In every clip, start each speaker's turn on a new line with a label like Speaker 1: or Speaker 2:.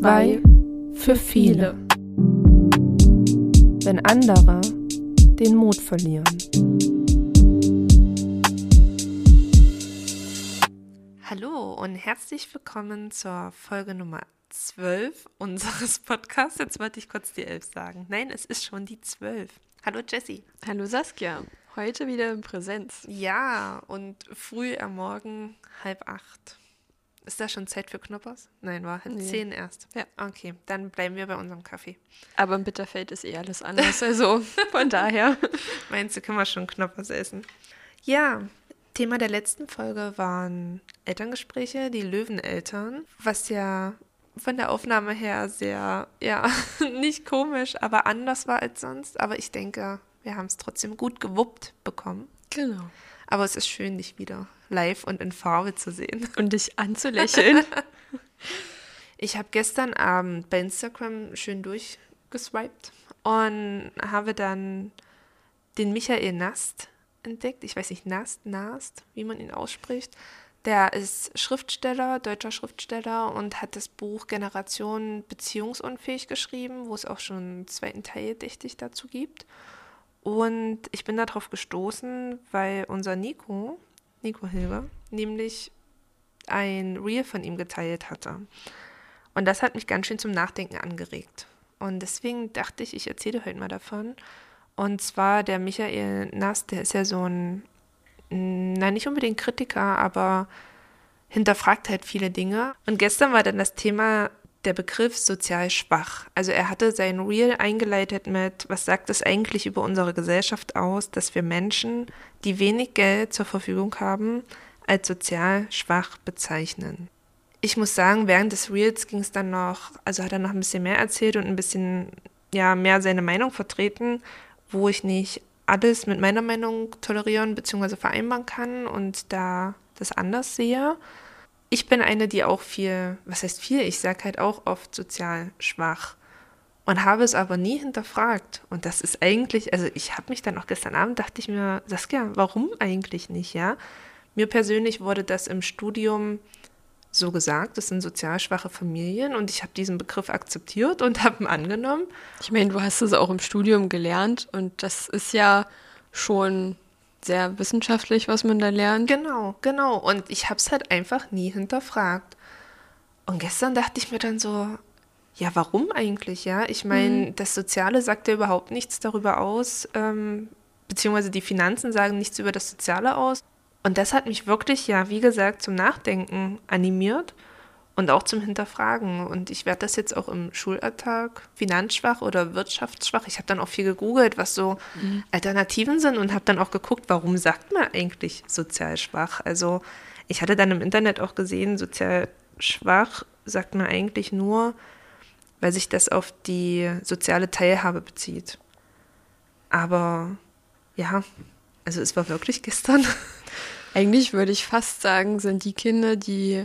Speaker 1: Zwei für viele. Wenn andere den Mut verlieren.
Speaker 2: Hallo und herzlich willkommen zur Folge Nummer 12 unseres Podcasts. Jetzt wollte ich kurz die 11 sagen. Nein, es ist schon die 12. Hallo Jessie.
Speaker 3: Hallo Saskia. Heute wieder in Präsenz.
Speaker 2: Ja, und früh am Morgen halb acht. Ist da schon Zeit für Knoppers? Nein, war
Speaker 3: Nee.
Speaker 2: zehn erst.
Speaker 3: Ja.
Speaker 2: Okay, dann bleiben wir bei unserem Kaffee.
Speaker 3: Aber im Bitterfeld ist eh alles anders. Also von daher.
Speaker 2: Meinst du, können wir schon Knoppers essen? Ja, Thema der letzten Folge waren Elterngespräche, die Löweneltern, was ja von der Aufnahme her sehr, ja, nicht komisch, aber anders war als sonst. Aber ich denke, wir haben es trotzdem gut gewuppt bekommen.
Speaker 3: Genau.
Speaker 2: Aber es ist schön, dich wieder live und in Farbe zu sehen.
Speaker 3: Und dich anzulächeln.
Speaker 2: Ich habe gestern Abend bei Instagram schön durchgeswiped und habe dann den Michael Nast entdeckt. Ich weiß nicht, Nast, Nast, wie man ihn ausspricht. Der ist Schriftsteller, deutscher Schriftsteller und hat das Buch Generation Beziehungsunfähig geschrieben, wo es auch schon einen zweiten Teil, dächte ich, dazu gibt. Und ich bin darauf gestoßen, weil unser Nico, Nico Hilger, nämlich ein Reel von ihm geteilt hatte. Und das hat mich ganz schön zum Nachdenken angeregt. Und deswegen dachte ich, ich erzähle heute mal davon. Und zwar der Michael Nass, der ist ja so ein, nein, nicht unbedingt Kritiker, aber hinterfragt halt viele Dinge. Und gestern war dann das Thema der Begriff sozial schwach. Also er hatte sein Reel eingeleitet mit, was sagt es eigentlich über unsere Gesellschaft aus, dass wir Menschen, die wenig Geld zur Verfügung haben, als sozial schwach bezeichnen. Ich muss sagen, während des Reels ging es dann noch, also hat er noch ein bisschen mehr erzählt und ein bisschen ja mehr seine Meinung vertreten, wo ich nicht alles mit meiner Meinung tolerieren bzw. vereinbaren kann und da das anders sehe. Ich bin eine, die auch viel, was heißt viel, ich sage halt auch oft sozial schwach und habe es aber nie hinterfragt. Und das ist eigentlich, also ich habe mich dann auch gestern Abend, dachte ich mir, Saskia, warum eigentlich nicht, ja? Mir persönlich wurde das im Studium so gesagt, das sind sozial schwache Familien und ich habe diesen Begriff akzeptiert und habe ihn angenommen.
Speaker 3: Ich meine, du hast es auch im Studium gelernt und das ist ja schon sehr wissenschaftlich, was man da lernt.
Speaker 2: Genau, genau. Und ich habe es halt einfach nie hinterfragt. Und gestern dachte ich mir dann so, ja, warum eigentlich, ja? Ich meine, das Soziale sagt ja überhaupt nichts darüber aus, ähm, beziehungsweise die Finanzen sagen nichts über das Soziale aus. Und das hat mich wirklich, ja, wie gesagt, zum Nachdenken animiert und auch zum Hinterfragen. Und ich werde das jetzt auch im Schulalltag finanzschwach oder wirtschaftsschwach. Ich habe dann auch viel gegoogelt, was so Alternativen sind und habe dann auch geguckt, warum sagt man eigentlich sozial schwach? Also ich hatte dann im Internet auch gesehen, sozial schwach sagt man eigentlich nur, weil sich das auf die soziale Teilhabe bezieht. Aber ja, also es war wirklich gestern.
Speaker 3: Eigentlich würde ich fast sagen, sind die Kinder, die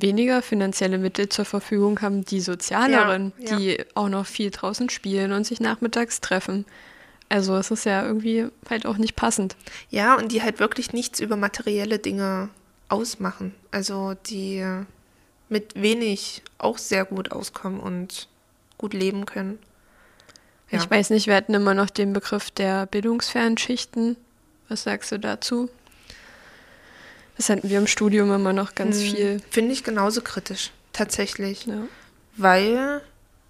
Speaker 3: weniger finanzielle Mittel zur Verfügung haben, die sozialeren,
Speaker 2: Ja, ja.
Speaker 3: die auch noch viel draußen spielen und sich nachmittags treffen. Also es ist ja irgendwie halt auch nicht passend.
Speaker 2: Ja, und die halt wirklich nichts über materielle Dinge ausmachen. Also die mit wenig auch sehr gut auskommen und gut leben können. Ja.
Speaker 3: Ich weiß nicht, wir hatten immer noch den Begriff der bildungsfernen Schichten. Was sagst du dazu? Das hatten wir im Studium immer noch ganz viel.
Speaker 2: Finde ich genauso kritisch, tatsächlich.
Speaker 3: Ja.
Speaker 2: Weil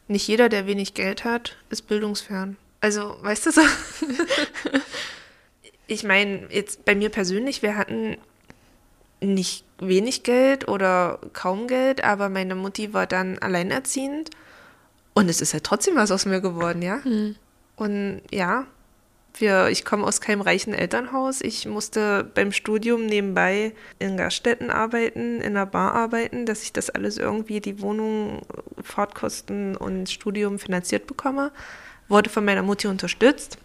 Speaker 2: nicht jeder, der wenig Geld hat, ist bildungsfern. Also, weißt du so? ich meine, jetzt bei mir persönlich, wir hatten nicht wenig Geld oder kaum Geld, aber meine Mutti war dann alleinerziehend und es ist ja trotzdem was aus mir geworden, ja? Und ja, wir, ich komme aus keinem reichen Elternhaus. Ich musste beim Studium nebenbei in Gaststätten arbeiten, in einer Bar arbeiten, dass ich das alles irgendwie, die Wohnung, Fahrtkosten und Studium finanziert bekomme. Wurde von meiner Mutti unterstützt,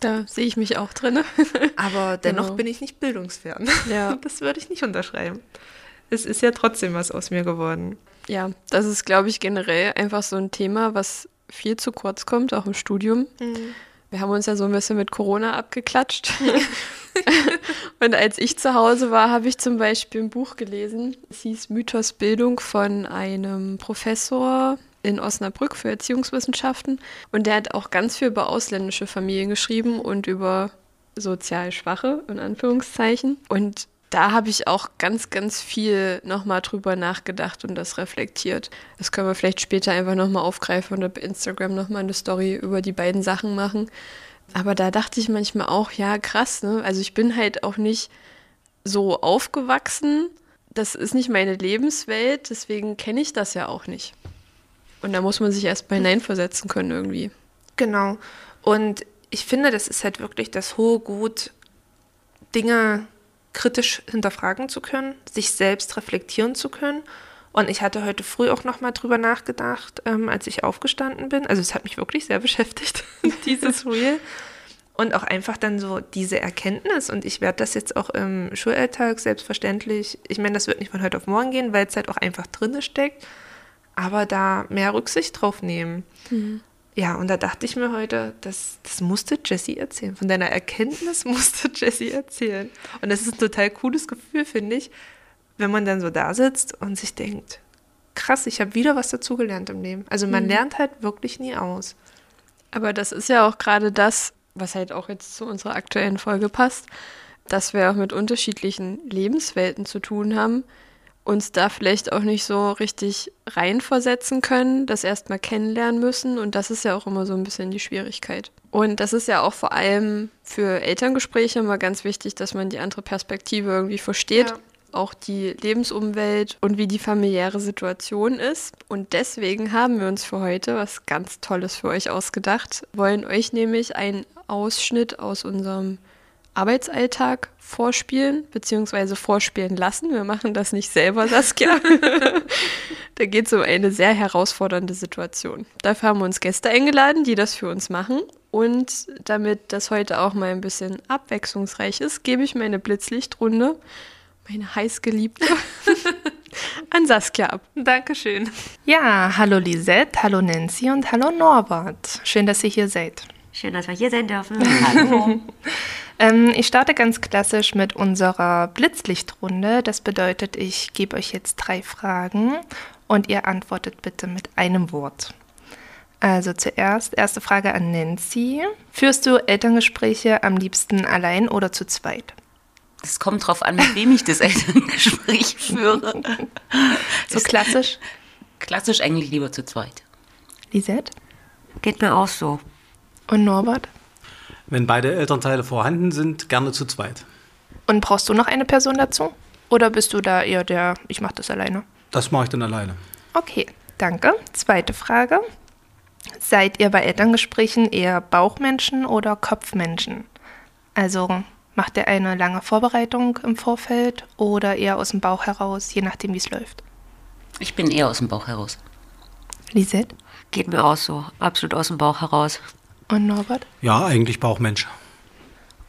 Speaker 3: Da sehe ich mich auch drin.
Speaker 2: aber dennoch
Speaker 3: Genau.
Speaker 2: bin ich nicht bildungsfern.
Speaker 3: Ja.
Speaker 2: Das würde ich nicht unterschreiben. Es ist ja trotzdem was aus mir geworden.
Speaker 3: ja, das ist, glaube ich, generell einfach so ein Thema, was viel zu kurz kommt, auch im Studium. Wir haben uns ja so ein bisschen mit Corona abgeklatscht. und als ich zu Hause war, habe ich zum Beispiel ein Buch gelesen. Es hieß Mythos Bildung von einem Professor in Osnabrück für Erziehungswissenschaften. Und der hat auch ganz viel über ausländische Familien geschrieben und über sozial Schwache, in Anführungszeichen. Und da habe ich auch ganz, ganz viel nochmal drüber nachgedacht und das reflektiert. Das können wir vielleicht später einfach nochmal aufgreifen oder bei Instagram nochmal eine Story über die beiden Sachen machen. Aber da dachte ich manchmal auch, ja, krass, ne? Also ich bin halt auch nicht so aufgewachsen. Das ist nicht meine Lebenswelt, deswegen kenne ich das ja auch nicht. Und da muss man sich erst mal hineinversetzen können irgendwie.
Speaker 2: Genau. Und ich finde, das ist halt wirklich das hohe Gut, Dinge kritisch hinterfragen zu können, sich selbst reflektieren zu können. Und ich hatte heute früh auch noch mal drüber nachgedacht, ähm, als ich aufgestanden bin. Also es hat mich wirklich sehr beschäftigt, dieses Reel. Und auch einfach dann so diese Erkenntnis. Und ich werde das jetzt auch im Schulalltag selbstverständlich, ich meine, das wird nicht von heute auf morgen gehen, weil es halt auch einfach drin steckt, aber da mehr Rücksicht drauf nehmen. Mhm. Ja, und da dachte ich mir heute, das, das musste Jessie erzählen. Von deiner Erkenntnis musste Jessie erzählen. Und das ist ein total cooles Gefühl, finde ich, wenn man dann so da sitzt und sich denkt, krass, ich habe wieder was dazugelernt im Leben. Also man mhm. lernt halt wirklich nie aus.
Speaker 3: Aber das ist ja auch gerade das, was halt auch jetzt zu unserer aktuellen Folge passt, dass wir auch mit unterschiedlichen Lebenswelten zu tun haben uns da vielleicht auch nicht so richtig reinversetzen können, das erstmal kennenlernen müssen. Und das ist ja auch immer so ein bisschen die Schwierigkeit. Und das ist ja auch vor allem für Elterngespräche immer ganz wichtig, dass man die andere Perspektive irgendwie versteht. Ja. Auch die Lebensumwelt und wie die familiäre Situation ist. Und deswegen haben wir uns für heute was ganz Tolles für euch ausgedacht. Wir wollen euch nämlich einen Ausschnitt aus unserem Arbeitsalltag vorspielen, beziehungsweise vorspielen lassen. Wir machen das nicht selber, Saskia. da geht es um eine sehr herausfordernde Situation. Dafür haben wir uns Gäste eingeladen, die das für uns machen. Und damit das heute auch mal ein bisschen abwechslungsreich ist, gebe ich meine Blitzlichtrunde, meine heißgeliebte, an Saskia ab.
Speaker 2: Dankeschön. Ja, hallo Lisette, hallo Nancy und hallo Norbert. Schön, dass ihr hier seid.
Speaker 4: Schön, dass wir hier sein dürfen. Hallo.
Speaker 2: Ähm, ich starte ganz klassisch mit unserer Blitzlichtrunde. Das bedeutet, ich gebe euch jetzt drei Fragen und ihr antwortet bitte mit einem Wort. Also zuerst, erste Frage an Nancy. Führst du Elterngespräche am liebsten allein oder zu zweit?
Speaker 4: Es kommt drauf an, mit wem ich das Elterngespräch führe.
Speaker 2: so klassisch?
Speaker 4: Klassisch eigentlich lieber zu zweit.
Speaker 2: Lisette?
Speaker 4: Geht mir auch so.
Speaker 2: Und Norbert?
Speaker 5: Wenn beide Elternteile vorhanden sind, gerne zu zweit.
Speaker 2: Und brauchst du noch eine Person dazu? Oder bist du da eher der, ich mache das alleine?
Speaker 5: Das mache ich dann alleine.
Speaker 2: Okay, danke. Zweite Frage. Seid ihr bei Elterngesprächen eher Bauchmenschen oder Kopfmenschen? Also macht ihr eine lange Vorbereitung im Vorfeld oder eher aus dem Bauch heraus, je nachdem, wie es läuft?
Speaker 4: Ich bin eher aus dem Bauch heraus.
Speaker 2: Lisette?
Speaker 4: Geht mir auch so, absolut aus dem Bauch heraus.
Speaker 2: Und Norbert?
Speaker 5: Ja, eigentlich Bauchmensch.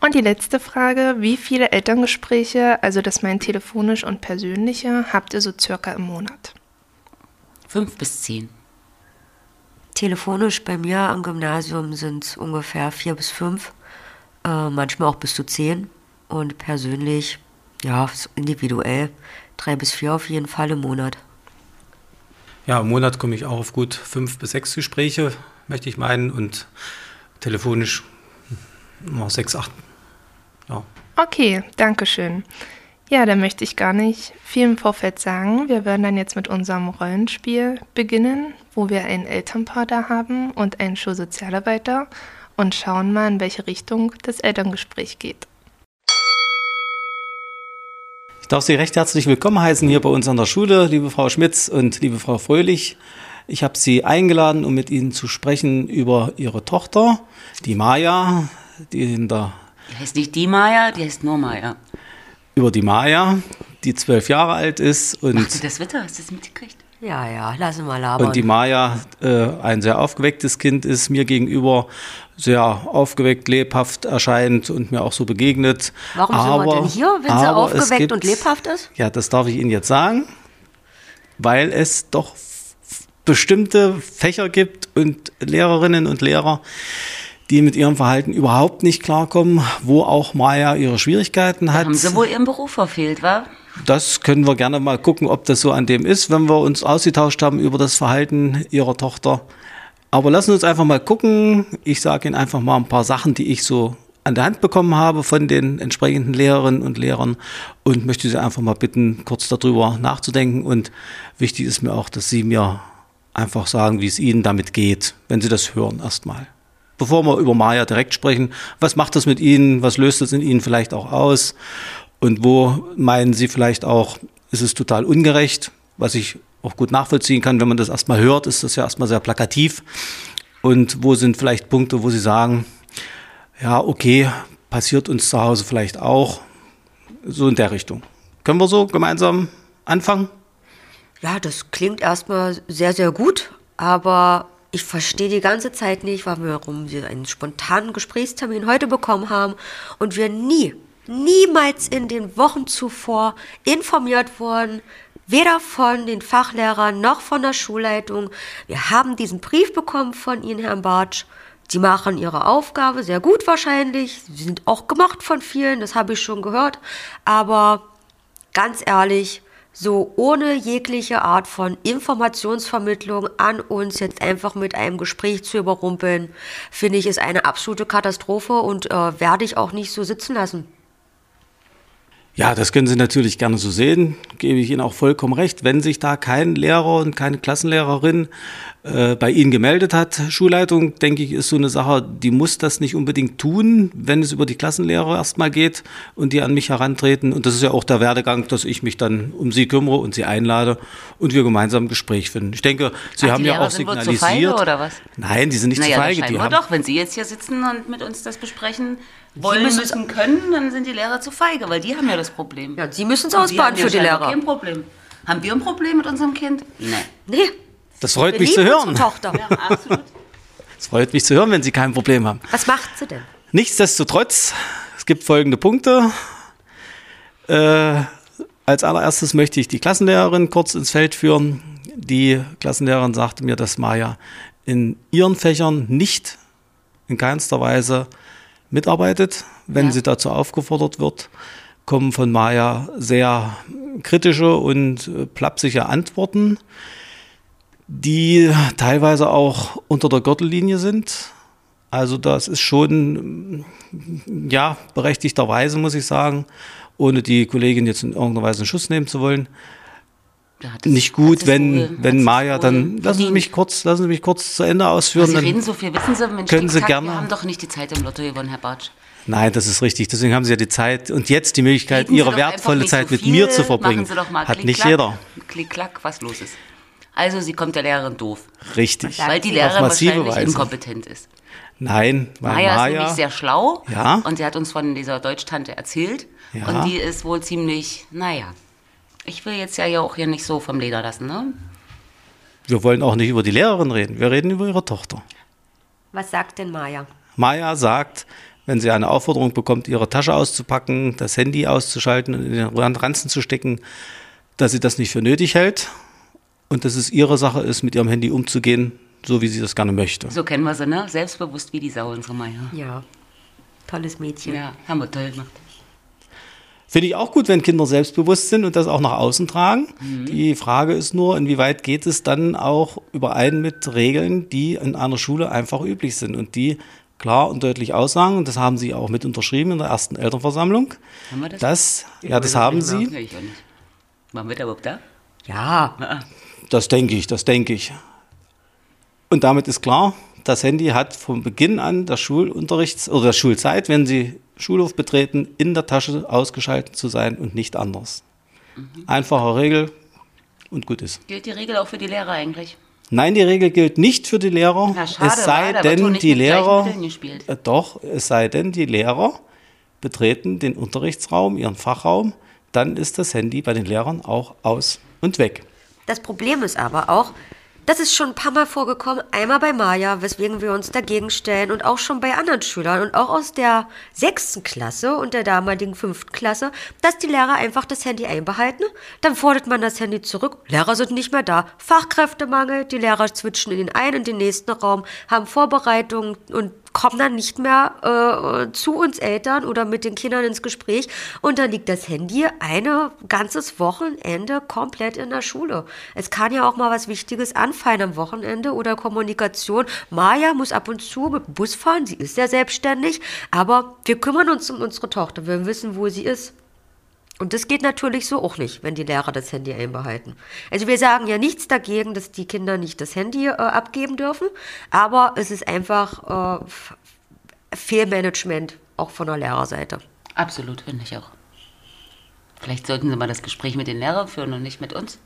Speaker 2: Und die letzte Frage, wie viele Elterngespräche, also das meint telefonisch und persönliche, habt ihr so circa im Monat?
Speaker 4: Fünf bis zehn. Telefonisch bei mir am Gymnasium sind es ungefähr vier bis fünf, äh, manchmal auch bis zu zehn. Und persönlich, ja, individuell, drei bis vier auf jeden Fall im Monat.
Speaker 5: Ja, im Monat komme ich auch auf gut fünf bis sechs Gespräche, möchte ich meinen. Und telefonisch noch sechs, acht. Ja.
Speaker 2: Okay, danke schön. Ja, da möchte ich gar nicht viel im Vorfeld sagen. Wir werden dann jetzt mit unserem Rollenspiel beginnen, wo wir ein Elternpaar da haben und einen Schulsozialarbeiter und schauen mal, in welche Richtung das Elterngespräch geht.
Speaker 5: Ich darf Sie recht herzlich willkommen heißen hier bei uns an der Schule, liebe Frau Schmitz und liebe Frau Fröhlich. Ich habe Sie eingeladen, um mit Ihnen zu sprechen über Ihre Tochter, die Maya, die in der.
Speaker 4: Die heißt nicht die Maya, die heißt nur Maya.
Speaker 5: Über die Maya, die zwölf Jahre alt ist. Und
Speaker 4: Machst du das Wetter? Hast du das mitgekriegt? Ja, ja, lass mal labern.
Speaker 5: Und die Maya äh, ein sehr aufgewecktes Kind ist, mir gegenüber sehr aufgeweckt, lebhaft erscheint und mir auch so begegnet.
Speaker 4: Warum aber, sind wir denn hier, wenn sie aufgeweckt gibt, und lebhaft ist?
Speaker 5: Ja, das darf ich Ihnen jetzt sagen, weil es doch bestimmte Fächer gibt und Lehrerinnen und Lehrer, die mit ihrem Verhalten überhaupt nicht klarkommen, wo auch Maya ihre Schwierigkeiten hat.
Speaker 6: Haben sie wohl ihren Beruf verfehlt, wa?
Speaker 5: Das können wir gerne mal gucken, ob das so an dem ist, wenn wir uns ausgetauscht haben über das Verhalten ihrer Tochter. Aber lassen wir uns einfach mal gucken. Ich sage Ihnen einfach mal ein paar Sachen, die ich so an der Hand bekommen habe von den entsprechenden Lehrerinnen und Lehrern und möchte Sie einfach mal bitten, kurz darüber nachzudenken. Und wichtig ist mir auch, dass Sie mir einfach sagen, wie es Ihnen damit geht, wenn Sie das hören erstmal. Bevor wir über Maya direkt sprechen, was macht das mit Ihnen? Was löst das in Ihnen vielleicht auch aus? Und wo meinen Sie vielleicht auch, ist es total ungerecht, was ich auch gut nachvollziehen kann, wenn man das erstmal hört, ist das ja erstmal sehr plakativ. Und wo sind vielleicht Punkte, wo Sie sagen, ja, okay, passiert uns zu Hause vielleicht auch, so in der Richtung. Können wir so gemeinsam anfangen?
Speaker 4: Ja, das klingt erstmal sehr, sehr gut, aber ich verstehe die ganze Zeit nicht, warum wir einen spontanen Gesprächstermin heute bekommen haben und wir nie, niemals in den Wochen zuvor informiert wurden, weder von den Fachlehrern noch von der Schulleitung. Wir haben diesen Brief bekommen von Ihnen, Herrn Bartsch. Sie machen ihre Aufgabe sehr gut wahrscheinlich. Sie sind auch gemacht von vielen, das habe ich schon gehört. Aber ganz ehrlich, so ohne jegliche Art von Informationsvermittlung an uns jetzt einfach mit einem Gespräch zu überrumpeln, finde ich, ist eine absolute Katastrophe und äh, werde ich auch nicht so sitzen lassen.
Speaker 5: Ja, das können Sie natürlich gerne so sehen, gebe ich Ihnen auch vollkommen recht. Wenn sich da kein Lehrer und keine Klassenlehrerin äh, bei Ihnen gemeldet hat, Schulleitung, denke ich, ist so eine Sache, die muss das nicht unbedingt tun, wenn es über die Klassenlehrer erstmal geht und die an mich herantreten. Und das ist ja auch der Werdegang, dass ich mich dann um Sie kümmere und Sie einlade und wir gemeinsam ein Gespräch finden. Ich denke, Sie
Speaker 6: Ach,
Speaker 5: haben ja
Speaker 6: Lehrer
Speaker 5: auch signalisiert.
Speaker 6: zu feige, oder was?
Speaker 5: Nein, die sind nicht
Speaker 6: naja,
Speaker 5: zu feige. Die haben,
Speaker 6: doch. Wenn Sie jetzt hier sitzen und mit uns das besprechen wollen
Speaker 4: müssen
Speaker 6: müssen, können, dann sind die Lehrer zu feige, weil die haben ja das Problem.
Speaker 4: Ja, Sie müssen es ausbaden für die Lehrer.
Speaker 6: kein Problem. Haben wir ein Problem mit unserem Kind? Nee.
Speaker 4: Nee,
Speaker 5: das freut
Speaker 4: wir
Speaker 5: mich zu hören.
Speaker 4: unsere Tochter.
Speaker 6: Ja, absolut.
Speaker 5: Das freut mich zu hören, wenn Sie kein Problem haben.
Speaker 4: Was macht sie denn?
Speaker 5: Nichtsdestotrotz, es gibt folgende Punkte. Äh, als allererstes möchte ich die Klassenlehrerin kurz ins Feld führen. Die Klassenlehrerin sagte mir, dass Maja in ihren Fächern nicht in keinster Weise mitarbeitet, wenn
Speaker 6: Ja.
Speaker 5: sie dazu aufgefordert wird. Kommen von Maja sehr kritische und äh, plapsige Antworten, die teilweise auch unter der Gürtellinie sind. Also das ist schon, mm, ja, berechtigterweise muss ich sagen, ohne die Kollegin jetzt in irgendeiner Weise einen Schuss nehmen zu wollen.
Speaker 6: Ja, das-
Speaker 5: Nicht gut, wenn,
Speaker 6: wohl- hat
Speaker 5: wenn Maya dann, lassen Sie mich kurz, lassen Sie mich kurz zu Ende ausführen.
Speaker 6: Sie
Speaker 5: dann-
Speaker 6: reden so viel, wissen Sie, Mensch,
Speaker 5: Können Sie gerne-
Speaker 6: Wir haben doch nicht die Zeit im Lotto gewonnen, Herr Bartsch.
Speaker 5: Nein, das ist richtig. Deswegen haben Sie ja die Zeit und jetzt die Möglichkeit,
Speaker 6: Reden Sie
Speaker 5: Ihre wertvolle Zeit
Speaker 6: so
Speaker 5: mit mir zu verbringen.
Speaker 6: Machen Sie doch mal
Speaker 5: Hat nicht
Speaker 6: Klick-Klack,
Speaker 5: jeder.
Speaker 6: Klick-Klack, was los ist. Also, sie kommt der Lehrerin doof,
Speaker 5: Richtig.
Speaker 6: weil die Lehrerin wahrscheinlich
Speaker 5: Weise.
Speaker 6: inkompetent ist.
Speaker 5: Nein, weil
Speaker 6: Maya, ist
Speaker 5: Maya,
Speaker 6: nämlich sehr schlau
Speaker 5: Ja.
Speaker 6: und sie hat uns von dieser Deutschtante erzählt.
Speaker 5: Ja.
Speaker 6: Und die ist wohl ziemlich, naja, ich will jetzt ja hier auch hier nicht so vom Leder lassen, ne?
Speaker 5: wir wollen auch nicht über die Lehrerin reden, wir reden über ihre Tochter.
Speaker 4: Was sagt denn Maya?
Speaker 5: Maya sagt, wenn sie eine Aufforderung bekommt, ihre Tasche auszupacken, das Handy auszuschalten und in den Ranzen zu stecken, dass sie das nicht für nötig hält und dass es ihre Sache ist, mit ihrem Handy umzugehen, so wie sie das gerne möchte.
Speaker 6: So kennen wir sie, ne? Selbstbewusst wie die Sau, unsere Maya.
Speaker 4: Ja, tolles Mädchen.
Speaker 6: Ja, haben wir toll gemacht.
Speaker 5: Finde ich auch gut, wenn Kinder selbstbewusst sind und das auch nach außen tragen. Die Frage ist nur, inwieweit geht es dann auch überein mit Regeln, die in einer Schule einfach üblich sind und die klar und deutlich aussagen, und das haben sie auch mit unterschrieben in der ersten Elternversammlung,
Speaker 6: Haben wir das?
Speaker 5: dass, ja, das haben sie,
Speaker 6: nicht. Waren wir da überhaupt da?
Speaker 4: Ja,
Speaker 6: Ah,
Speaker 5: Das denke ich, das denke ich. Und damit ist klar, das Handy hat von Beginn an des Schulunterrichts oder der Schulzeit, wenn Sie Schulhof betreten, in der Tasche ausgeschaltet zu sein und nicht anders. Einfache Regel und gut ist.
Speaker 6: Gilt die Regel auch für die Lehrer eigentlich?
Speaker 5: Nein, die Regel gilt nicht für die Lehrer.
Speaker 6: Na, schade,
Speaker 5: es sei
Speaker 6: wa? Da wird wohl
Speaker 5: denn, die Lehrer. Äh, doch, es sei denn, die Lehrer betreten den Unterrichtsraum, ihren Fachraum, dann ist das Handy bei den Lehrern auch aus und weg.
Speaker 4: Das Problem ist aber auch, das ist schon ein paar Mal vorgekommen, einmal bei Maya, weswegen wir uns dagegen stellen und auch schon bei anderen Schülern und auch aus der sechsten Klasse und der damaligen fünften Klasse, dass die Lehrer einfach das Handy einbehalten. Dann fordert man das Handy zurück. Lehrer sind nicht mehr da. Fachkräftemangel, die Lehrer switchen in den einen und den nächsten Raum, haben Vorbereitungen und kommen dann nicht mehr äh, zu uns Eltern oder mit den Kindern ins Gespräch und dann liegt das Handy ein ganzes Wochenende komplett in der Schule. Es kann ja auch mal was Wichtiges anfallen am Wochenende oder Kommunikation. Maja muss ab und zu mit Bus fahren, sie ist ja selbstständig, aber wir kümmern uns um unsere Tochter, wir wissen, wo sie ist. Und das geht natürlich so auch nicht, wenn die Lehrer das Handy einbehalten. Also wir sagen ja nichts dagegen, dass die Kinder nicht das Handy äh, abgeben dürfen, aber es ist einfach äh, Fehlmanagement auch von der Lehrerseite.
Speaker 6: Absolut, finde ich auch. Vielleicht sollten Sie mal das Gespräch mit den Lehrern führen und nicht mit uns.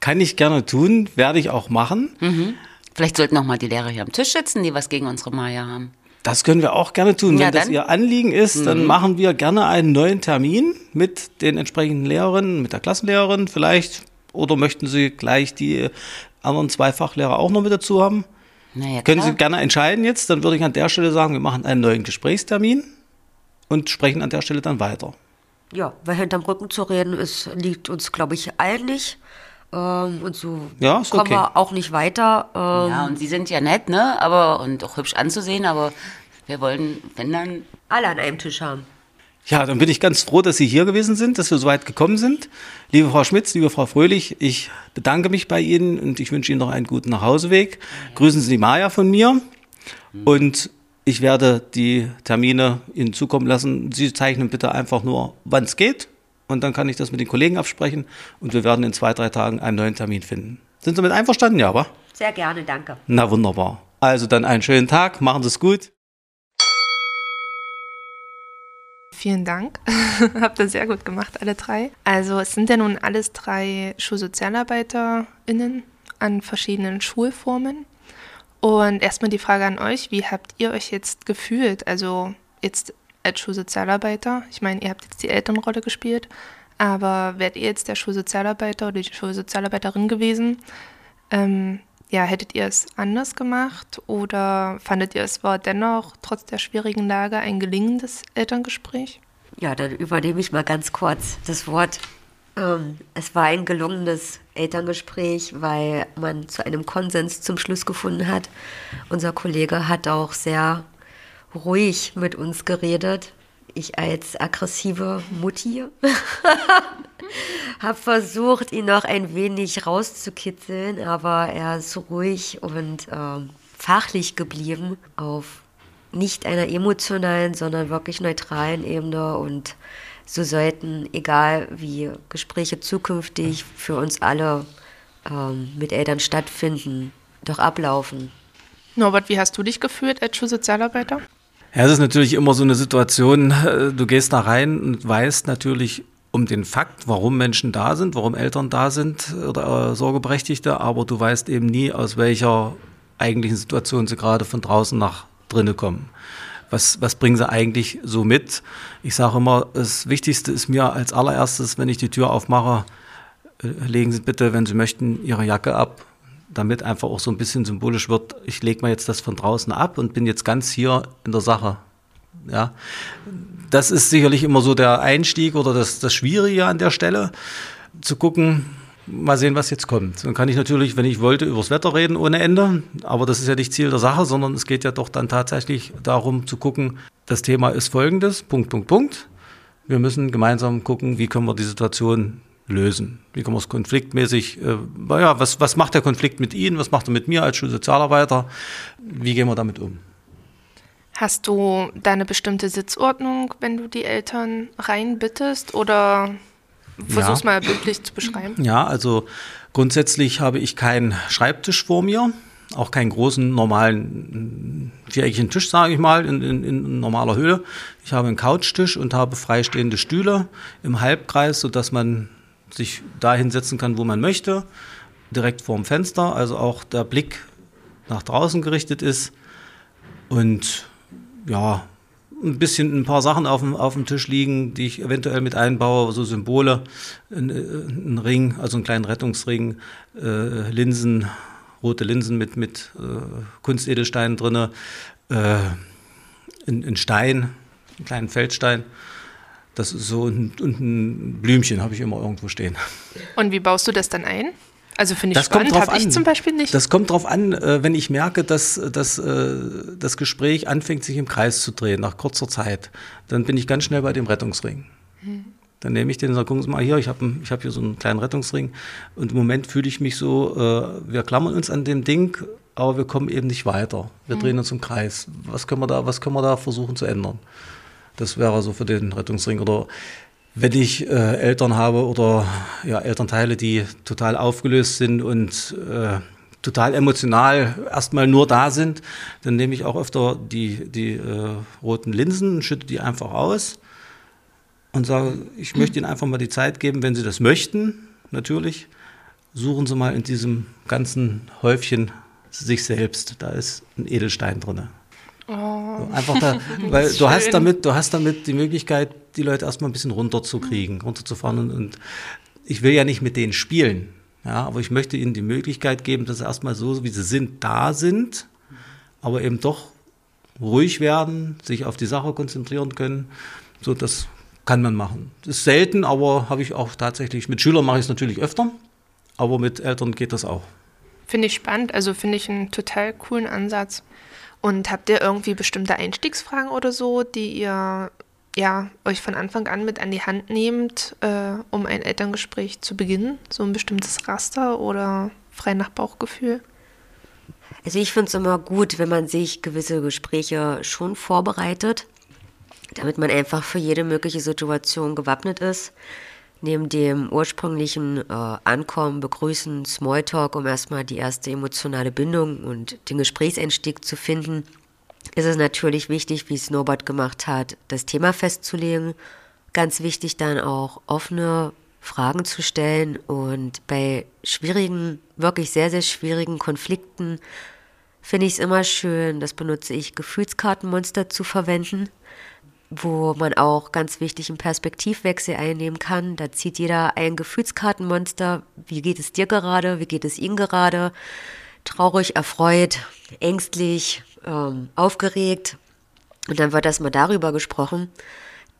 Speaker 5: Kann ich gerne tun, werde ich auch machen.
Speaker 6: Mhm. Vielleicht sollten auch mal die Lehrer hier am Tisch sitzen, die was gegen unsere Maya haben.
Speaker 5: Das können wir auch gerne tun.
Speaker 6: Ja,
Speaker 5: Wenn das
Speaker 6: dann.
Speaker 5: Ihr Anliegen ist, dann machen wir gerne einen neuen Termin mit den entsprechenden Lehrerinnen, mit der Klassenlehrerin vielleicht. Oder möchten Sie gleich die anderen zwei Fachlehrer auch noch mit dazu haben?
Speaker 6: Naja,
Speaker 5: Können
Speaker 6: klar.
Speaker 5: Sie gerne entscheiden jetzt. Dann würde ich an der Stelle sagen, wir machen einen neuen Gesprächstermin und sprechen an der Stelle dann weiter.
Speaker 4: Ja, weil hinterm Rücken zu reden, ist, liegt uns, glaube ich, allen nicht. Ähm, und so
Speaker 5: Ja, ist
Speaker 4: kommen
Speaker 5: okay.
Speaker 4: wir auch nicht weiter. Ähm,
Speaker 6: Ja, und Sie sind ja nett, ne? Aber und auch hübsch anzusehen, aber wir wollen, wenn dann,
Speaker 4: alle an einem Tisch haben.
Speaker 5: Ja, dann bin ich ganz froh, dass Sie hier gewesen sind, dass wir so weit gekommen sind. Liebe Frau Schmitz, liebe Frau Fröhlich, ich bedanke mich bei Ihnen und ich wünsche Ihnen noch einen guten Nachhauseweg. Grüßen Sie die Maja von mir und ich werde die Termine Ihnen zukommen lassen. Sie zeichnen bitte einfach nur, wann es geht und dann kann ich das mit den Kollegen absprechen und wir werden in zwei, drei Tagen einen neuen Termin finden. Sind Sie mit einverstanden? Ja, aber?
Speaker 4: Sehr gerne, danke.
Speaker 5: Na wunderbar. Also dann einen schönen Tag, machen Sie es gut.
Speaker 2: Vielen Dank. Habt ihr sehr gut gemacht, alle drei. Also es sind ja nun alles drei SchulsozialarbeiterInnen an verschiedenen Schulformen. Und erstmal die Frage an euch, wie habt ihr euch jetzt gefühlt? Also jetzt als Schulsozialarbeiter. Ich meine, ihr habt jetzt die Elternrolle gespielt, aber wärt ihr jetzt der Schulsozialarbeiter oder die Schulsozialarbeiterin gewesen? Ähm, ja, hättet ihr es anders gemacht oder fandet ihr es war dennoch trotz der schwierigen Lage ein gelingendes Elterngespräch?
Speaker 4: Ja, dann übernehme ich mal ganz kurz das Wort. Ähm, es war ein gelungenes Elterngespräch, weil man zu einem Konsens zum Schluss gefunden hat. Unser Kollege hat auch sehr ruhig mit uns geredet. Ich als aggressive Mutti habe versucht, ihn noch ein wenig rauszukitzeln, aber er ist ruhig und ähm, fachlich geblieben auf nicht einer emotionalen, sondern wirklich neutralen Ebene und so sollten, egal wie Gespräche zukünftig für uns alle ähm, mit Eltern stattfinden, doch ablaufen.
Speaker 2: Norbert, wie hast du dich gefühlt als Schulsozialarbeiter?
Speaker 5: Ja, es ist natürlich immer so eine Situation, äh, du gehst da rein und weißt natürlich um den Fakt, warum Menschen da sind, warum Eltern da sind oder äh, Sorgeberechtigte, aber du weißt eben nie, aus welcher eigentlichen Situation sie gerade von draußen nach drinnen kommen. Was, was bringen sie eigentlich so mit? Ich sage immer, das Wichtigste ist mir als allererstes, wenn ich die Tür aufmache, äh, legen Sie bitte, wenn Sie möchten, Ihre Jacke ab, damit einfach auch so ein bisschen symbolisch wird, ich lege mir jetzt das von draußen ab und bin jetzt ganz hier in der Sache. Ja, das ist sicherlich immer so der Einstieg oder das, das Schwierige an der Stelle, zu gucken, mal sehen, was jetzt kommt. Dann kann ich natürlich, wenn ich wollte, übers Wetter reden ohne Ende, aber das ist ja nicht Ziel der Sache, sondern es geht ja doch dann tatsächlich darum zu gucken, das Thema ist folgendes, Punkt, Punkt, Punkt. Wir müssen gemeinsam gucken, wie können wir die Situation lösen. Wie können wir es konfliktmäßig, äh, naja, was, was macht der Konflikt mit Ihnen, was macht er mit mir als Schulsozialarbeiter, wie gehen wir damit um?
Speaker 2: Hast du da eine bestimmte Sitzordnung, wenn du die Eltern reinbittest oder versuch's
Speaker 5: Ja.
Speaker 2: mal bildlich zu beschreiben?
Speaker 5: Ja, also grundsätzlich habe ich keinen Schreibtisch vor mir, auch keinen großen normalen viereckigen Tisch, sage ich mal, in, in, in normaler Höhe. Ich habe einen Couchtisch und habe freistehende Stühle im Halbkreis, sodass man sich da hinsetzen kann, wo man möchte, direkt vorm Fenster, also auch der Blick nach draußen gerichtet ist und ja, ein bisschen ein paar Sachen auf dem, auf dem Tisch liegen, die ich eventuell mit einbaue, so Symbole, ein, ein Ring, also einen kleinen Rettungsring, äh, Linsen, rote Linsen mit, mit äh, Kunstedelsteinen drin, äh, ein, ein Stein, einen kleinen Feldstein. Das ist so und, und ein Blümchen habe ich immer irgendwo stehen.
Speaker 2: Und wie baust du das dann ein? Also finde ich
Speaker 5: Das
Speaker 2: spannend, habe ich zum Beispiel nicht.
Speaker 5: Das kommt drauf an, äh, wenn ich merke, dass, dass äh, das Gespräch anfängt, sich im Kreis zu drehen, nach kurzer Zeit, dann bin ich ganz schnell bei dem Rettungsring. Dann nehme ich den und sage, gucken Sie mal hier, ich habe ich hab hier so einen kleinen Rettungsring und im Moment fühle ich mich so, äh, wir klammern uns an dem Ding, aber wir kommen eben nicht weiter. Wir drehen uns im Kreis. Was können wir da, was können wir da versuchen zu ändern? Das wäre so für den Rettungsring. Oder wenn ich äh, Eltern habe oder ja, Elternteile, die total aufgelöst sind und äh, total emotional erstmal nur da sind, dann nehme ich auch öfter die, die äh, roten Linsen, schütte die einfach aus und sage, ich möchte Ihnen einfach mal die Zeit geben, wenn Sie das möchten, natürlich, suchen Sie mal in diesem ganzen Häufchen sich selbst. Da ist ein Edelstein drin. So, einfach da, weil du hast damit, du hast damit die Möglichkeit, die Leute erstmal ein bisschen runterzukriegen, runterzufahren und, und ich will ja nicht mit denen spielen, ja, aber ich möchte ihnen die Möglichkeit geben, dass sie erstmal so, wie sie sind, da sind, aber eben doch ruhig werden, sich auf die Sache konzentrieren können. So, das kann man machen. Das ist selten, aber habe ich auch tatsächlich, mit Schülern mache ich es natürlich öfter, aber mit Eltern geht das auch.
Speaker 2: Finde ich spannend, also finde ich einen total coolen Ansatz. Und habt ihr irgendwie bestimmte Einstiegsfragen oder so, die ihr ja, euch von Anfang an mit an die Hand nehmt, äh, um ein Elterngespräch zu beginnen? So ein bestimmtes Raster oder frei nach Bauchgefühl?
Speaker 4: Also ich finde es immer gut, wenn man sich gewisse Gespräche schon vorbereitet, damit man einfach für jede mögliche Situation gewappnet ist. Neben dem ursprünglichen äh, Ankommen, Begrüßen, Smalltalk, um erstmal die erste emotionale Bindung und den Gesprächseinstieg zu finden, ist es natürlich wichtig, wie es Norbert gemacht hat, das Thema festzulegen. Ganz wichtig dann auch offene Fragen zu stellen und bei schwierigen, wirklich sehr, sehr schwierigen Konflikten finde ich es immer schön, das benutze ich, Gefühlskartenmonster zu verwenden, wo man auch ganz wichtig einen Perspektivwechsel einnehmen kann. Da zieht jeder ein Gefühlskartenmonster. Wie geht es dir gerade? Wie geht es ihm gerade? Traurig, erfreut, ängstlich, ähm, aufgeregt. Und dann wird erstmal darüber gesprochen.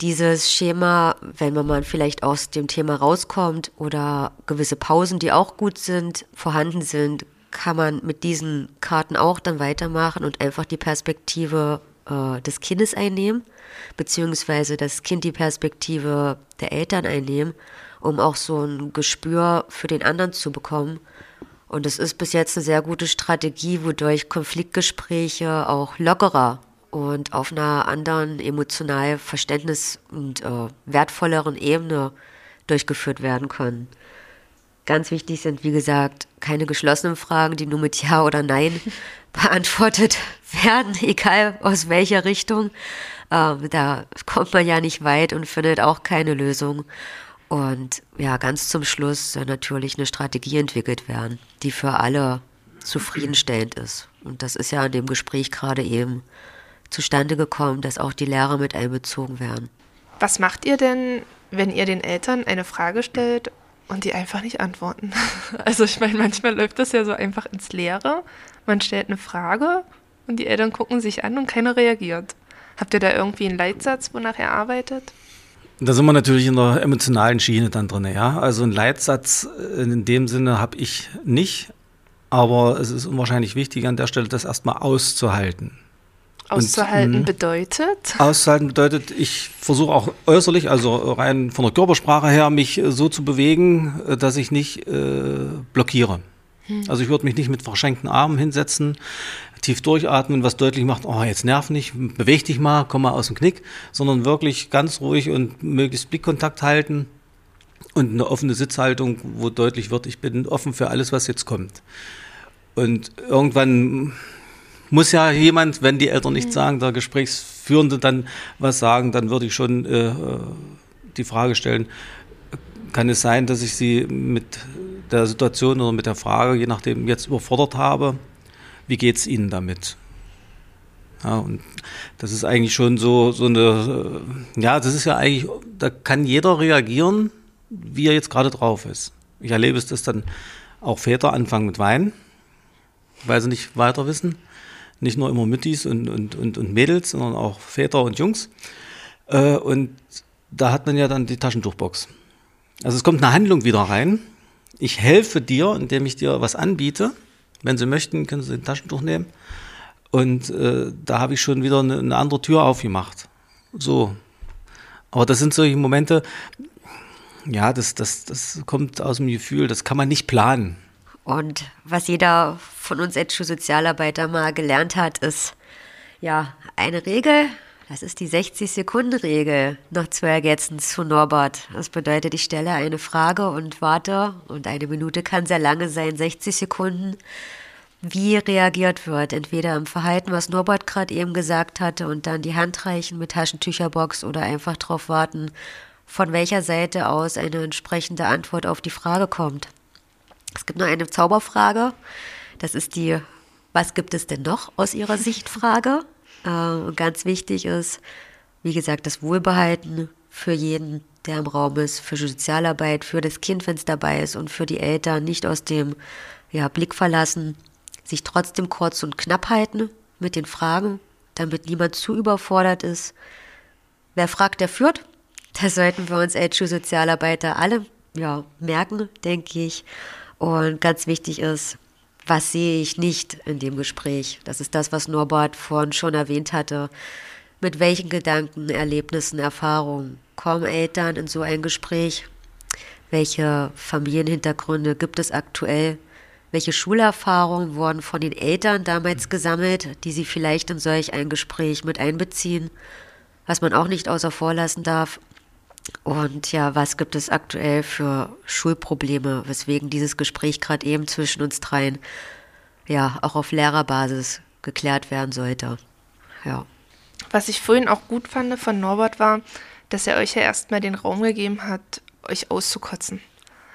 Speaker 4: Dieses Schema, wenn man vielleicht aus dem Thema rauskommt oder gewisse Pausen, die auch gut sind, vorhanden sind, kann man mit diesen Karten auch dann weitermachen und einfach die Perspektive äh, des Kindes einnehmen, beziehungsweise das Kind die Perspektive der Eltern einnehmen, um auch so ein Gespür für den anderen zu bekommen. Und es ist bis jetzt eine sehr gute Strategie, wodurch Konfliktgespräche auch lockerer und auf einer anderen emotional Verständnis und äh, wertvolleren Ebene durchgeführt werden können. Ganz wichtig sind, wie gesagt, keine geschlossenen Fragen, die nur mit Ja oder Nein beantwortet werden, egal aus welcher Richtung. Ähm, da kommt man ja nicht weit und findet auch keine Lösung. Und ja, ganz zum Schluss soll natürlich eine Strategie entwickelt werden, die für alle zufriedenstellend ist. Und das ist ja in dem Gespräch gerade eben zustande gekommen, dass auch die Lehrer mit einbezogen werden.
Speaker 2: Was macht ihr denn, wenn ihr den Eltern eine Frage stellt und die einfach nicht antworten? Also ich meine, manchmal läuft das ja so einfach ins Leere. Man stellt eine Frage und die Eltern gucken sich an und keiner reagiert. Habt ihr da irgendwie einen Leitsatz, wonach ihr arbeitet?
Speaker 5: Da sind wir natürlich in der emotionalen Schiene dann drin, ja. Also einen Leitsatz in dem Sinne habe ich nicht, aber es ist unwahrscheinlich wichtig an der Stelle, das erstmal auszuhalten.
Speaker 2: Auszuhalten
Speaker 5: Und, mh,
Speaker 2: bedeutet?
Speaker 5: Auszuhalten bedeutet, ich versuche auch äußerlich, also rein von der Körpersprache her, mich äh, so zu bewegen, äh, dass ich nicht äh, blockiere. Also ich würde mich nicht mit verschränkten Armen hinsetzen, tief durchatmen, was deutlich macht, oh, jetzt nerv nicht, beweg dich mal, komm mal aus dem Knick, sondern wirklich ganz ruhig und möglichst Blickkontakt halten und eine offene Sitzhaltung, wo deutlich wird, ich bin offen für alles, was jetzt kommt. Und irgendwann muss ja jemand, wenn die Eltern nichts sagen, der Gesprächsführende dann was sagen, dann würde ich schon äh, die Frage stellen, kann es sein, dass ich sie mit der Situation oder mit der Frage, je nachdem, jetzt überfordert habe? Wie geht es Ihnen damit? Ja, und das ist eigentlich schon so, so eine, äh, ja, das ist ja eigentlich, da kann jeder reagieren, wie er jetzt gerade drauf ist. Ich erlebe es, dass dann auch Väter anfangen mit Weinen, weil sie nicht weiter wissen. Nicht nur immer Müttis und, und, und, und Mädels, sondern auch Väter und Jungs. Äh, und da hat man ja dann die Taschentuchbox. Also es kommt eine Handlung wieder rein ich helfe dir, indem ich dir was anbiete. Wenn Sie möchten, können Sie ein Taschentuch nehmen. Und äh, da habe ich schon wieder eine, eine andere Tür aufgemacht. So. Aber das sind solche Momente, ja, das, das, das kommt aus dem Gefühl, das kann man nicht planen.
Speaker 4: Und was jeder von uns als Schulsozialarbeiter mal gelernt hat, ist ja eine Regel, das ist die 60-Sekunden-Regel, noch zu ergänzen zu Norbert. Das bedeutet, ich stelle eine Frage und warte, und eine Minute kann sehr lange sein, 60 Sekunden, wie reagiert wird. Entweder im Verhalten, was Norbert gerade eben gesagt hatte, und dann die Hand reichen mit Taschentücherbox oder einfach darauf warten, von welcher Seite aus eine entsprechende Antwort auf die Frage kommt. Es gibt nur eine Zauberfrage. Das ist die, was gibt es denn noch aus Ihrer Sicht Frage? Äh, ganz wichtig ist, wie gesagt, das Wohlbehalten für jeden, der im Raum ist, für Sozialarbeit, für das Kind, wenn es dabei ist und für die Eltern nicht aus dem ja, Blick verlassen, sich trotzdem kurz und knapp halten mit den Fragen, damit niemand zu überfordert ist. Wer fragt, der führt. Das sollten wir uns als Schulsozialarbeiter alle ja, merken, denke ich. Und ganz wichtig ist, was sehe ich nicht in dem Gespräch? Das ist das, was Norbert vorhin schon erwähnt hatte. Mit welchen Gedanken, Erlebnissen, Erfahrungen kommen Eltern in so ein Gespräch? Welche Familienhintergründe gibt es aktuell? Welche Schulerfahrungen wurden von den Eltern damals gesammelt, die sie vielleicht in solch ein Gespräch mit einbeziehen? Was man auch nicht außer vor lassen darf, und ja, was gibt es aktuell für Schulprobleme, weswegen dieses Gespräch gerade eben zwischen uns dreien ja auch auf Lehrerbasis geklärt werden sollte. Ja.
Speaker 2: Was ich vorhin auch gut fand von Norbert war, dass er euch ja erstmal den Raum gegeben hat, euch auszukotzen.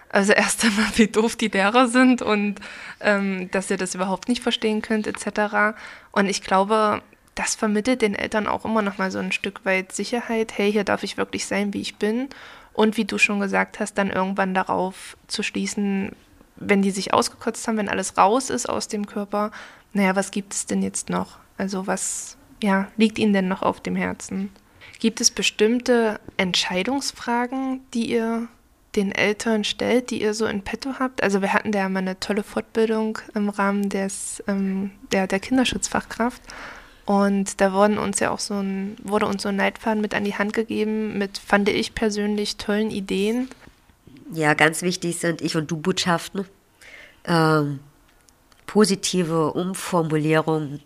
Speaker 2: Also erst einmal, wie doof die Lehrer sind und ähm, dass ihr das überhaupt nicht verstehen könnt, etc. Und ich glaube, das vermittelt den Eltern auch immer noch mal so ein Stück weit Sicherheit. Hey, hier darf ich wirklich sein, wie ich bin. Und wie du schon gesagt hast, dann irgendwann darauf zu schließen, wenn die sich ausgekotzt haben, wenn alles raus ist aus dem Körper, naja, was gibt es denn jetzt noch? Also was, ja, liegt ihnen denn noch auf dem Herzen? Gibt es bestimmte Entscheidungsfragen, die ihr den Eltern stellt, die ihr so in petto habt? Also wir hatten da ja mal eine tolle Fortbildung im Rahmen des, ähm, der, der Kinderschutzfachkraft. Und da wurden uns ja auch so ein, wurde uns so ein Leitfaden mit an die Hand gegeben, mit, fand ich persönlich, tollen Ideen.
Speaker 4: Ja, ganz wichtig sind Ich- und Du-Botschaften. Ähm, positive Umformulierungen,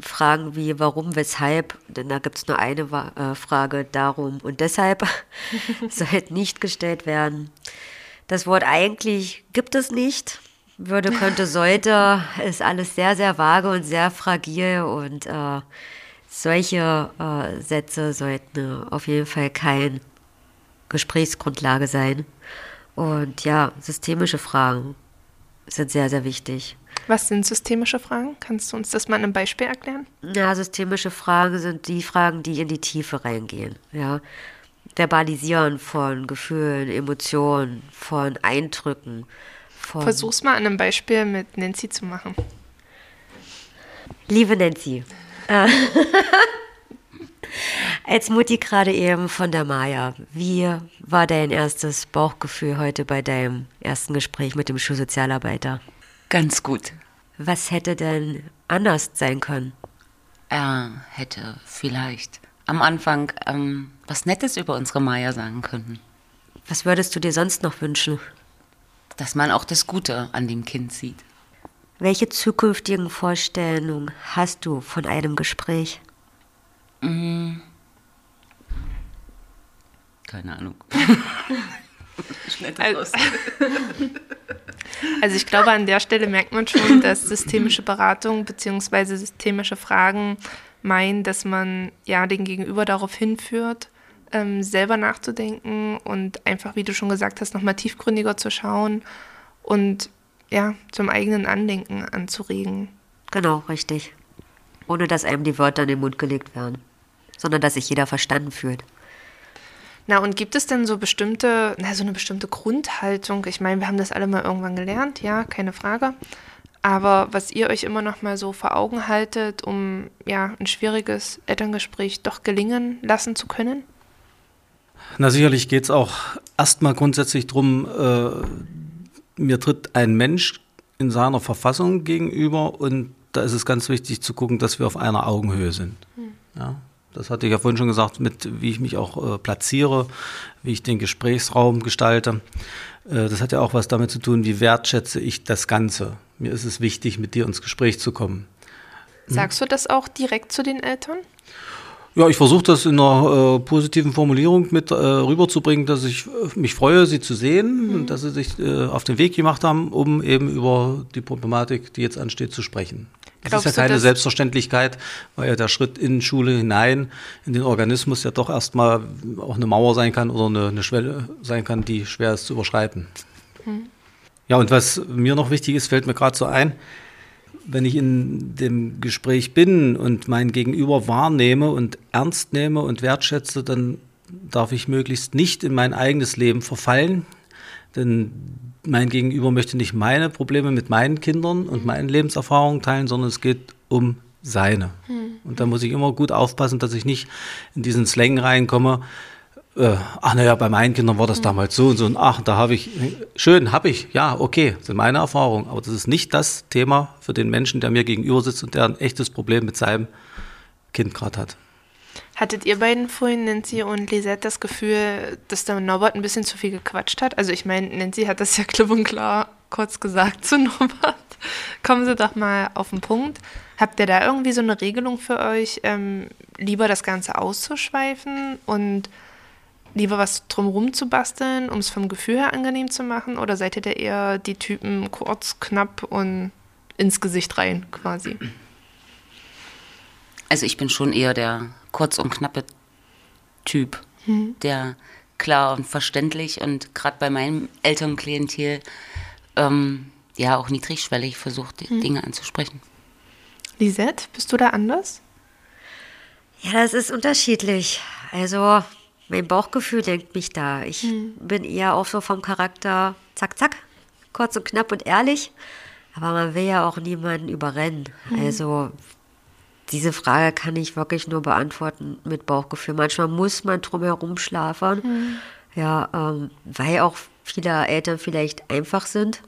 Speaker 4: Fragen wie warum, weshalb, denn da gibt es nur eine äh, Frage, darum und deshalb, sollte nicht gestellt werden. Das Wort eigentlich gibt es nicht würde, könnte, sollte, ist alles sehr, sehr vage und sehr fragil und äh, solche äh, Sätze sollten auf jeden Fall keine Gesprächsgrundlage sein. Und ja, systemische Fragen sind sehr, sehr wichtig.
Speaker 2: Was sind systemische Fragen? Kannst du uns das mal in einem Beispiel erklären?
Speaker 4: Ja, systemische Fragen sind die Fragen, die in die Tiefe reingehen. Ja. Verbalisieren von Gefühlen, Emotionen, von Eindrücken,
Speaker 2: von. Versuch's mal an einem Beispiel mit Nancy zu machen.
Speaker 4: Liebe Nancy, äh, als Mutti gerade eben von der Maya, wie war dein erstes Bauchgefühl heute bei deinem ersten Gespräch mit dem Schulsozialarbeiter?
Speaker 6: Ganz gut.
Speaker 4: Was hätte denn anders sein können?
Speaker 6: Er hätte vielleicht am Anfang ähm, was Nettes über unsere Maya sagen können.
Speaker 4: Was würdest du dir sonst noch wünschen?
Speaker 6: Dass man auch das Gute an dem Kind sieht.
Speaker 4: Welche zukünftigen Vorstellungen hast du von einem Gespräch?
Speaker 6: Mm. Keine Ahnung.
Speaker 2: also, also ich glaube, an der Stelle merkt man schon, dass systemische Beratung bzw. systemische Fragen meinen, dass man ja den Gegenüber darauf hinführt, ähm, selber nachzudenken und einfach, wie du schon gesagt hast, nochmal tiefgründiger zu schauen und ja, zum eigenen Andenken anzuregen.
Speaker 4: Genau, richtig. Ohne dass einem die Wörter in den Mund gelegt werden, sondern dass sich jeder verstanden fühlt.
Speaker 2: Na, und gibt es denn so bestimmte, na, so eine bestimmte Grundhaltung? Ich meine, wir haben das alle mal irgendwann gelernt, ja, keine Frage. Aber was ihr euch immer noch mal so vor Augen haltet, um ja ein schwieriges Elterngespräch doch gelingen lassen zu können?
Speaker 5: Na sicherlich geht es auch erstmal grundsätzlich darum, äh, mir tritt ein Mensch in seiner Verfassung gegenüber und da ist es ganz wichtig zu gucken, dass wir auf einer Augenhöhe sind. Ja, das hatte ich ja vorhin schon gesagt, mit wie ich mich auch äh, platziere, wie ich den Gesprächsraum gestalte. Äh, das hat ja auch was damit zu tun, wie wertschätze ich das Ganze. Mir ist es wichtig, mit dir ins Gespräch zu kommen.
Speaker 2: Sagst du das auch direkt zu den Eltern?
Speaker 5: Ja, ich versuche das in einer äh, positiven Formulierung mit äh, rüberzubringen, dass ich äh, mich freue, sie zu sehen und dass sie sich äh, auf den Weg gemacht haben, um eben über die Problematik, die jetzt ansteht, zu sprechen. Das
Speaker 2: Glaubst
Speaker 5: ist ja keine Selbstverständlichkeit, weil ja der Schritt in Schule hinein, in den Organismus ja doch erstmal auch eine Mauer sein kann oder eine, eine Schwelle sein kann, die schwer ist zu überschreiten. Ja, und was mir noch wichtig ist, fällt mir gerade so ein, wenn ich in dem Gespräch bin und mein Gegenüber wahrnehme und ernst nehme und wertschätze, dann darf ich möglichst nicht in mein eigenes Leben verfallen, denn mein Gegenüber möchte nicht meine Probleme mit meinen Kindern und meinen Lebenserfahrungen teilen, sondern es geht um seine. Und da muss ich immer gut aufpassen, dass ich nicht in diesen Slang reinkomme. Äh, ach naja, bei meinen Kindern war das damals so und so und ach, da habe ich, schön, habe ich, ja, okay, sind meine Erfahrungen, aber das ist nicht das Thema für den Menschen, der mir gegenüber sitzt und der ein echtes Problem mit seinem Kind gerade hat.
Speaker 2: Hattet ihr beiden vorhin, Nancy und Lisette, das Gefühl, dass der Norbert ein bisschen zu viel gequatscht hat? Also ich meine, Nancy hat das ja klipp und klar kurz gesagt zu Norbert. Kommen Sie doch mal auf den Punkt. Habt ihr da irgendwie so eine Regelung für euch, ähm, lieber das Ganze auszuschweifen und lieber was drumherum zu basteln, um es vom Gefühl her angenehm zu machen? Oder seid ihr da eher die Typen kurz, knapp und ins Gesicht rein quasi?
Speaker 6: Also ich bin schon eher der kurz und knappe Typ, der klar und verständlich und gerade bei meinem Elternklientel ähm, ja auch niedrigschwellig versucht, die Dinge anzusprechen.
Speaker 2: Lisette, bist du da anders?
Speaker 4: Ja, das ist unterschiedlich. Also, mein Bauchgefühl lenkt mich da. Ich bin eher auch so vom Charakter zack, zack, kurz und knapp und ehrlich. Aber man will ja auch niemanden überrennen. Also, diese Frage kann ich wirklich nur beantworten mit Bauchgefühl. Manchmal muss man drumherum schlafen. Ja, ähm, weil auch viele Eltern vielleicht einfach sind.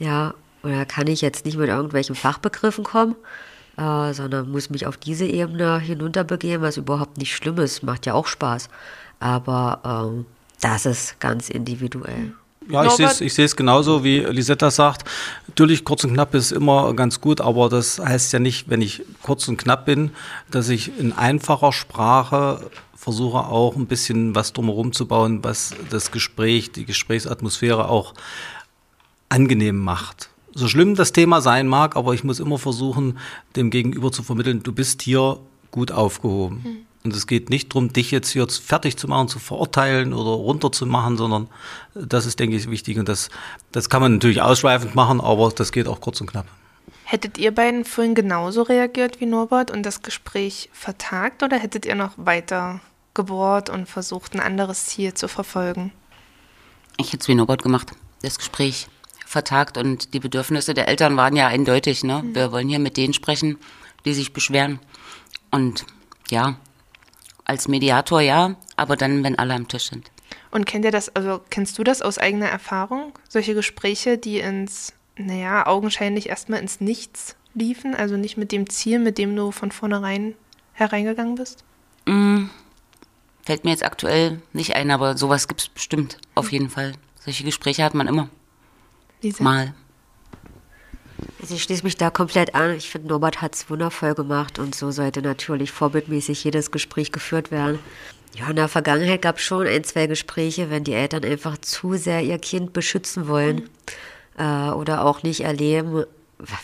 Speaker 4: Ja, oder kann ich jetzt nicht mit irgendwelchen Fachbegriffen kommen, äh, sondern muss mich auf diese Ebene hinunterbegeben, was überhaupt nicht schlimm ist, macht ja auch Spaß. Aber ähm, das ist ganz individuell.
Speaker 5: Ja, ich sehe es ich sehe es genauso, wie Lisetta sagt. Natürlich, kurz und knapp ist immer ganz gut, aber das heißt ja nicht, wenn ich kurz und knapp bin, dass ich in einfacher Sprache versuche auch ein bisschen was drumherum zu bauen, was das Gespräch, die Gesprächsatmosphäre auch angenehm macht. So schlimm das Thema sein mag, aber ich muss immer versuchen, dem Gegenüber zu vermitteln, du bist hier gut aufgehoben. Und es geht nicht darum, dich jetzt hier fertig zu machen, zu verurteilen oder runterzumachen, sondern das ist, denke ich, wichtig. Und das, das kann man natürlich ausschweifend machen, aber das geht auch kurz und knapp.
Speaker 2: Hättet ihr beiden vorhin genauso reagiert wie Norbert und das Gespräch vertagt oder hättet ihr noch weiter gebohrt und versucht, ein anderes Ziel zu verfolgen?
Speaker 6: Ich hätte es wie Norbert gemacht, das Gespräch vertagt und die Bedürfnisse der Eltern waren ja eindeutig. Ne? Wir wollen hier mit denen sprechen, die sich beschweren. Und ja, als Mediator ja, aber dann, wenn alle am Tisch sind.
Speaker 2: Und kennt ihr das, also kennst du das aus eigener Erfahrung? Solche Gespräche, die ins, naja, augenscheinlich erstmal ins Nichts liefen, also nicht mit dem Ziel, mit dem du von vornherein hereingegangen bist?
Speaker 6: Fällt mir jetzt aktuell nicht ein, aber sowas gibt es bestimmt, auf jeden Fall. Solche Gespräche hat man immer
Speaker 2: Lisa?
Speaker 6: mal.
Speaker 4: Also ich schließe mich da komplett an. Ich finde, Norbert hat es wundervoll gemacht und so sollte natürlich vorbildmäßig jedes Gespräch geführt werden. Ja, in der Vergangenheit gab es schon ein, zwei Gespräche, wenn die Eltern einfach zu sehr ihr Kind beschützen wollen äh, oder auch nicht erleben,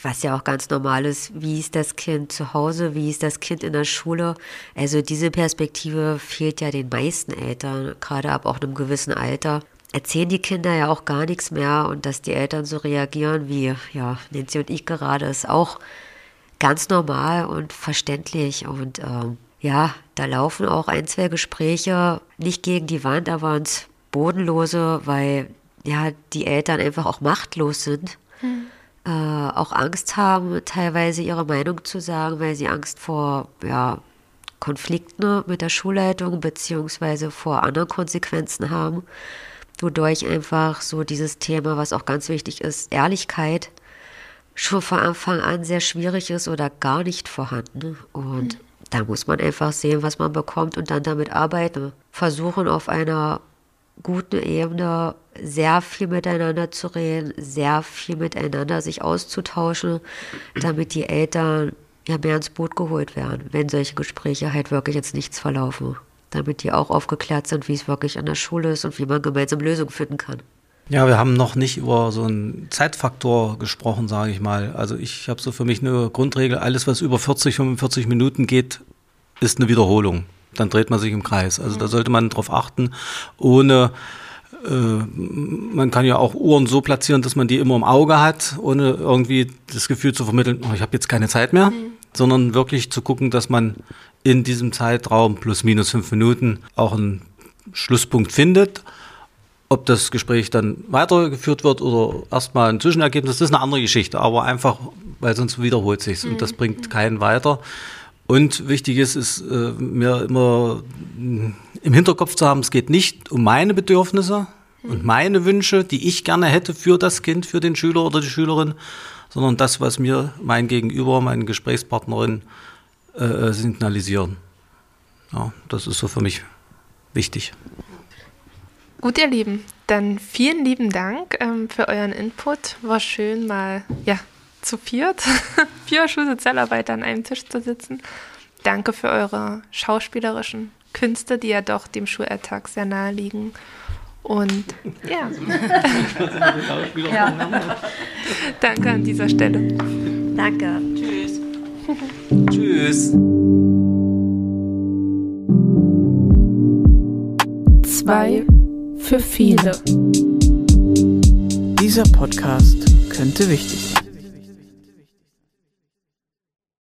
Speaker 4: was ja auch ganz normal ist, wie ist das Kind zu Hause, wie ist das Kind in der Schule. Also diese Perspektive fehlt ja den meisten Eltern, gerade ab auch einem gewissen Alter erzählen die Kinder ja auch gar nichts mehr und dass die Eltern so reagieren wie ja Nancy und ich gerade ist auch ganz normal und verständlich. Und ähm, ja, da laufen auch ein, zwei Gespräche nicht gegen die Wand, aber ins Bodenlose, weil ja die Eltern einfach auch machtlos sind, äh, auch Angst haben, teilweise ihre Meinung zu sagen, weil sie Angst vor ja Konflikten mit der Schulleitung beziehungsweise vor anderen Konsequenzen haben. Wodurch einfach so dieses Thema, was auch ganz wichtig ist, Ehrlichkeit, schon von Anfang an sehr schwierig ist oder gar nicht vorhanden. Und mhm. da muss man einfach sehen, was man bekommt und dann damit arbeiten. Versuchen auf einer guten Ebene sehr viel miteinander zu reden, sehr viel miteinander sich auszutauschen, damit die Eltern ja mehr ins Boot geholt werden, wenn solche Gespräche halt wirklich jetzt nichts verlaufen. Damit die auch aufgeklärt sind, wie es wirklich an der Schule ist und wie man gemeinsam Lösungen finden kann.
Speaker 5: Ja, wir haben noch nicht über so einen Zeitfaktor gesprochen, sage ich mal. Also ich habe so für mich eine Grundregel, alles was über 40, 45 Minuten geht, ist eine Wiederholung. Dann dreht man sich im Kreis. Also da sollte man darauf achten, ohne äh, man kann ja auch Uhren so platzieren, dass man die immer im Auge hat, ohne irgendwie das Gefühl zu vermitteln, oh, ich habe jetzt keine Zeit mehr, mhm. sondern wirklich zu gucken, dass man in diesem Zeitraum plus minus fünf Minuten auch einen Schlusspunkt findet ob das Gespräch dann weitergeführt wird oder erstmal ein Zwischenergebnis, das ist eine andere Geschichte, aber einfach, weil sonst wiederholt sich mhm. und das bringt keinen weiter. Und wichtig ist, ist äh, mir immer im Hinterkopf zu haben, es geht nicht um meine Bedürfnisse mhm. und meine Wünsche, die ich gerne hätte für das Kind, für den Schüler oder die Schülerin, sondern das, was mir mein Gegenüber, meine Gesprächspartnerin äh, signalisieren. Ja, das ist so für mich wichtig.
Speaker 2: Gut, ihr Lieben, dann vielen lieben Dank ähm, für euren Input. War schön, mal ja, zu viert, vier Schulsozialarbeiter an einem Tisch zu sitzen. Danke für eure schauspielerischen Künste, die ja doch dem Schulalltag sehr nahe liegen. Und ja. ja. Danke an dieser Stelle.
Speaker 4: Danke.
Speaker 5: Tschüss. Tschüss.
Speaker 1: Zwei für viele.
Speaker 7: Dieser Podcast könnte wichtig sein.